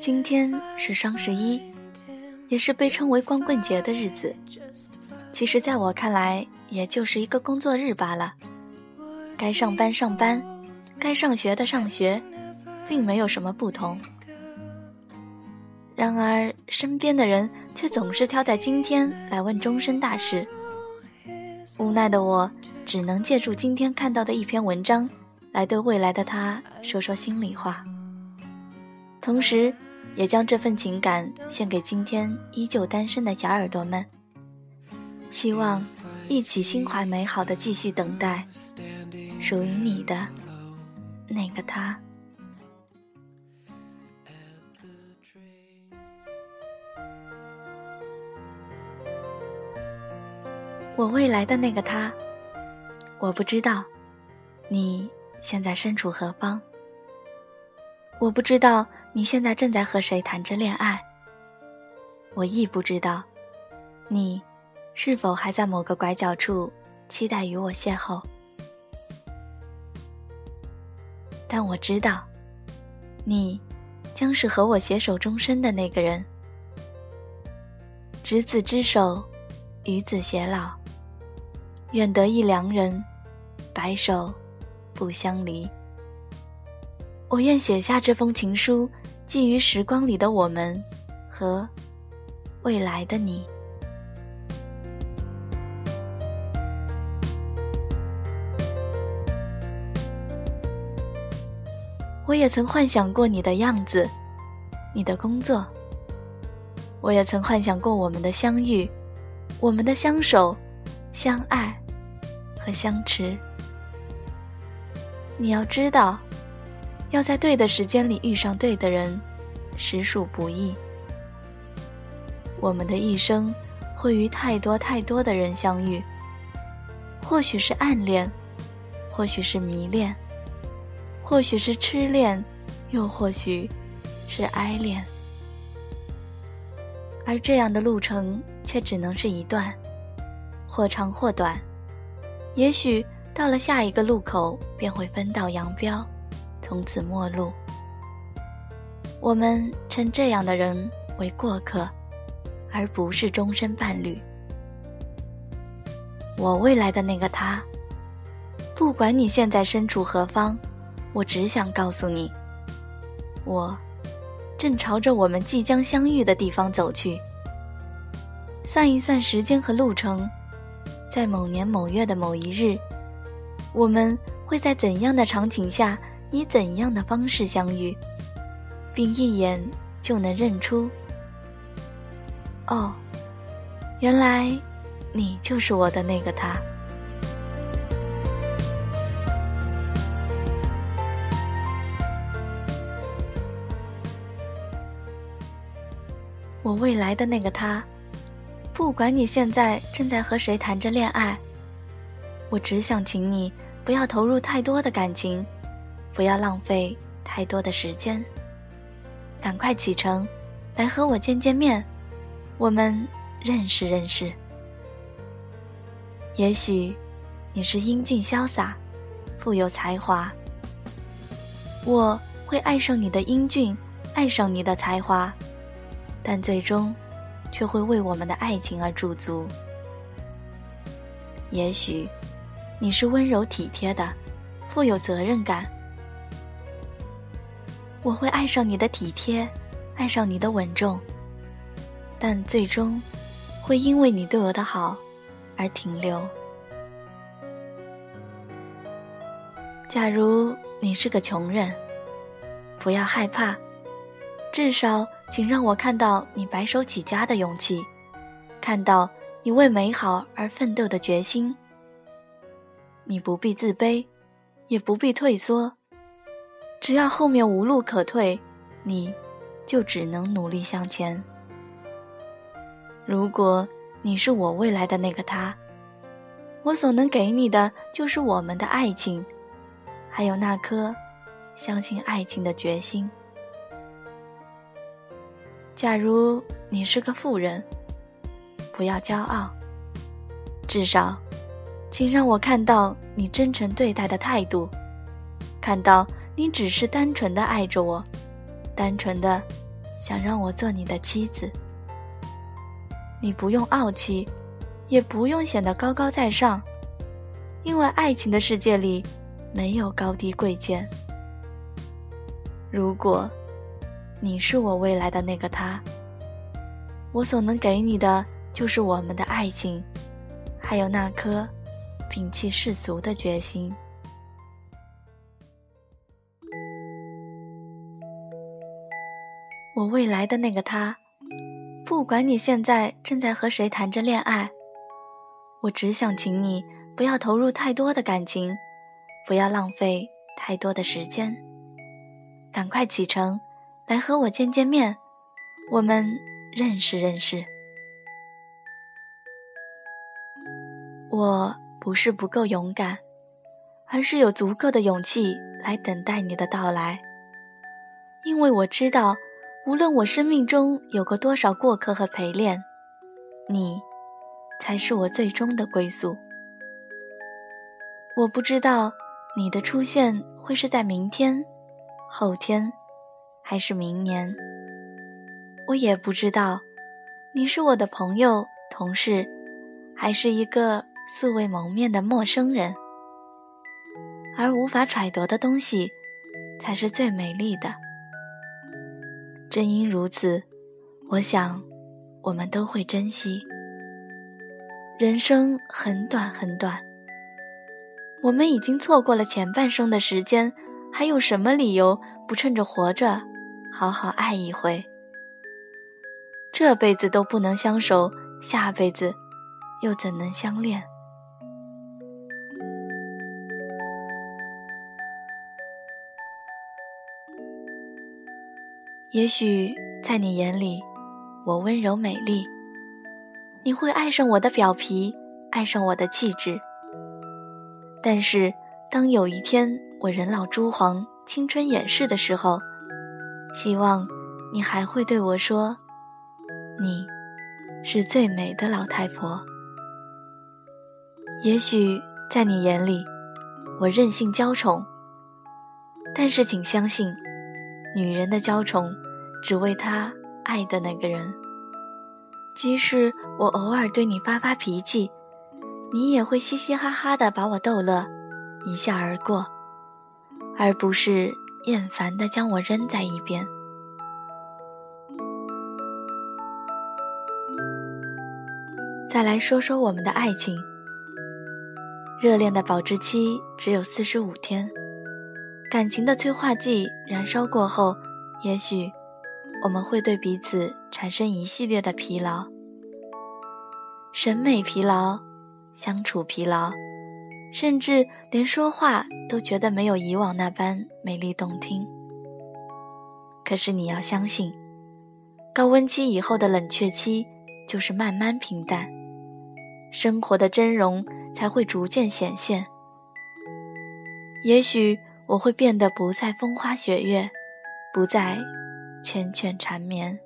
今天是双十一，也是被称为光棍节的日子。其实，在我看来，也就是一个工作日罢了。该上班上班，该上学的上学，并没有什么不同。然而，身边的人却总是挑在今天来问终身大事。无奈的我，只能借助今天看到的一篇文章，来对未来的他说说心里话。同时，也将这份情感献给今天依旧单身的小耳朵们。希望一起心怀美好的继续等待，属于你的那个他。我未来的那个他，我不知道，你现在身处何方？我不知道你现在正在和谁谈着恋爱。我亦不知道，你是否还在某个拐角处期待与我邂逅。但我知道，你将是和我携手终身的那个人。执子之手，与子偕老。愿得一良人，白首不相离。我愿写下这封情书，寄于时光里的我们和未来的你。我也曾幻想过你的样子，你的工作。我也曾幻想过我们的相遇，我们的相守。相爱和相持，你要知道，要在对的时间里遇上对的人，实属不易。我们的一生会与太多太多的人相遇，或许是暗恋，或许是迷恋，或许是痴恋，又或许是爱恋，而这样的路程却只能是一段。或长或短，也许到了下一个路口便会分道扬镳，从此陌路。我们称这样的人为过客，而不是终身伴侣。我未来的那个他，不管你现在身处何方，我只想告诉你，我正朝着我们即将相遇的地方走去。算一算时间和路程。在某年某月的某一日，我们会在怎样的场景下，以怎样的方式相遇，并一眼就能认出。哦，原来你就是我的那个他。我未来的那个他。不管你现在正在和谁谈着恋爱，我只想请你不要投入太多的感情，不要浪费太多的时间。赶快启程，来和我见见面，我们认识认识。也许你是英俊潇洒，富有才华，我会爱上你的英俊，爱上你的才华，但最终。却会为我们的爱情而驻足。也许，你是温柔体贴的，富有责任感。我会爱上你的体贴，爱上你的稳重，但最终，会因为你对我的好，而停留。假如你是个穷人，不要害怕，至少。请让我看到你白手起家的勇气，看到你为美好而奋斗的决心。你不必自卑，也不必退缩，只要后面无路可退，你就只能努力向前。如果你是我未来的那个他，我所能给你的就是我们的爱情，还有那颗相信爱情的决心。假如你是个富人，不要骄傲。至少，请让我看到你真诚对待的态度，看到你只是单纯的爱着我，单纯的想让我做你的妻子。你不用傲气，也不用显得高高在上，因为爱情的世界里没有高低贵贱。如果你是我未来的那个他，我所能给你的就是我们的爱情，还有那颗摒弃世俗的决心。我未来的那个他，不管你现在正在和谁谈着恋爱，我只想请你不要投入太多的感情，不要浪费太多的时间，赶快启程，来和我见见面，我们认识认识。我不是不够勇敢，而是有足够的勇气来等待你的到来，因为我知道。无论我生命中有过多少过客和陪练，你才是我最终的归宿。我不知道你的出现会是在明天、后天，还是明年。我也不知道你是我的朋友、同事，还是一个素未谋面的陌生人。而无法揣度的东西，才是最美丽的。正因如此，我想，我们都会珍惜。人生很短很短，我们已经错过了前半生的时间，还有什么理由不趁着活着，好好爱一回？这辈子都不能相守，下辈子又怎能相恋？也许在你眼里，我温柔美丽，你会爱上我的表皮，爱上我的气质。但是，当有一天我人老珠黄、青春远逝的时候，希望你还会对我说：“你是最美的老太婆。”也许在你眼里，我任性娇宠，但是请相信。女人的娇宠，只为她爱的那个人。即使我偶尔对你发发脾气，你也会嘻嘻哈哈的把我逗乐，一笑而过，而不是厌烦的将我扔在一边。再来说说我们的爱情，热恋的保质期只有四十五天。感情的催化剂燃烧过后，也许我们会对彼此产生一系列的疲劳：审美疲劳、相处疲劳，甚至连说话都觉得没有以往那般美丽动听。可是你要相信，高温期以后的冷却期就是慢慢平淡，生活的真容才会逐渐显现。也许。我会变得不再风花雪月，不再缱绻缠绵。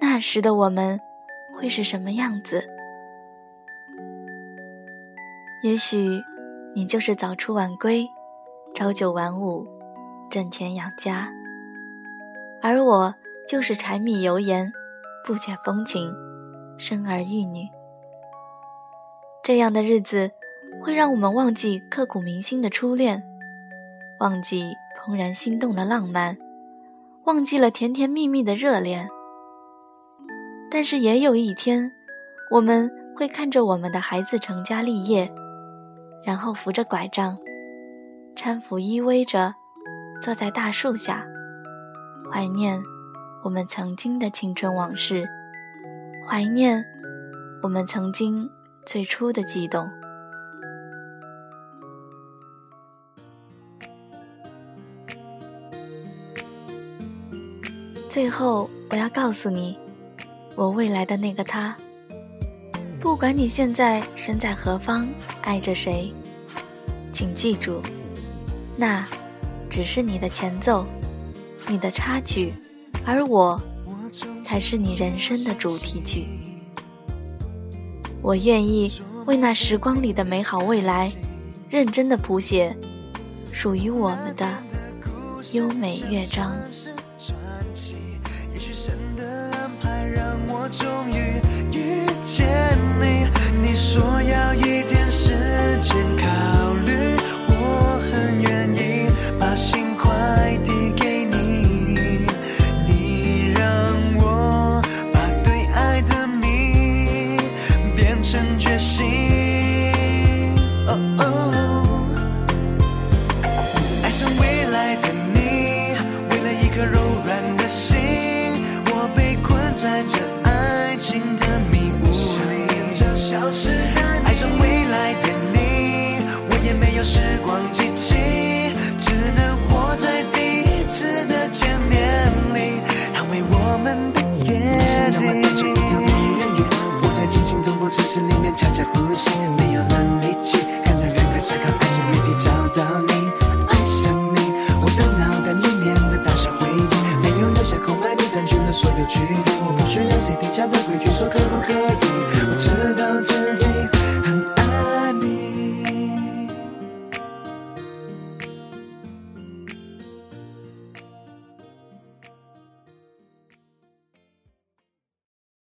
那时的我们会是什么样子？也许你就是早出晚归，朝九晚五，挣钱养家；而我就是柴米油盐，不解风情，生儿育女。这样的日子会让我们忘记刻骨铭心的初恋。忘记怦然心动的浪漫，忘记了甜甜蜜蜜的热恋。但是也有一天，我们会看着我们的孩子成家立业，然后扶着拐杖，搀扶依偎着，坐在大树下，怀念我们曾经的青春往事，怀念我们曾经最初的悸动。最后，我要告诉你，我未来的那个他。不管你现在身在何方，爱着谁，请记住，那只是你的前奏，你的插曲，而我才是你人生的主题曲。我愿意为那时光里的美好未来，认真的谱写属于我们的优美乐章。终于遇见你你说要一点时间看爱上未来的你，我也没有时光机器，只能活在第一次的见面里，捍卫我们的约定。我在惊心动魄城市里面悄悄呼吸，没有了力气，看着人海是靠爱情媒体找到你，爱上你，我的脑袋里面的大小回忆，没有留下空白，你占据了所有距离，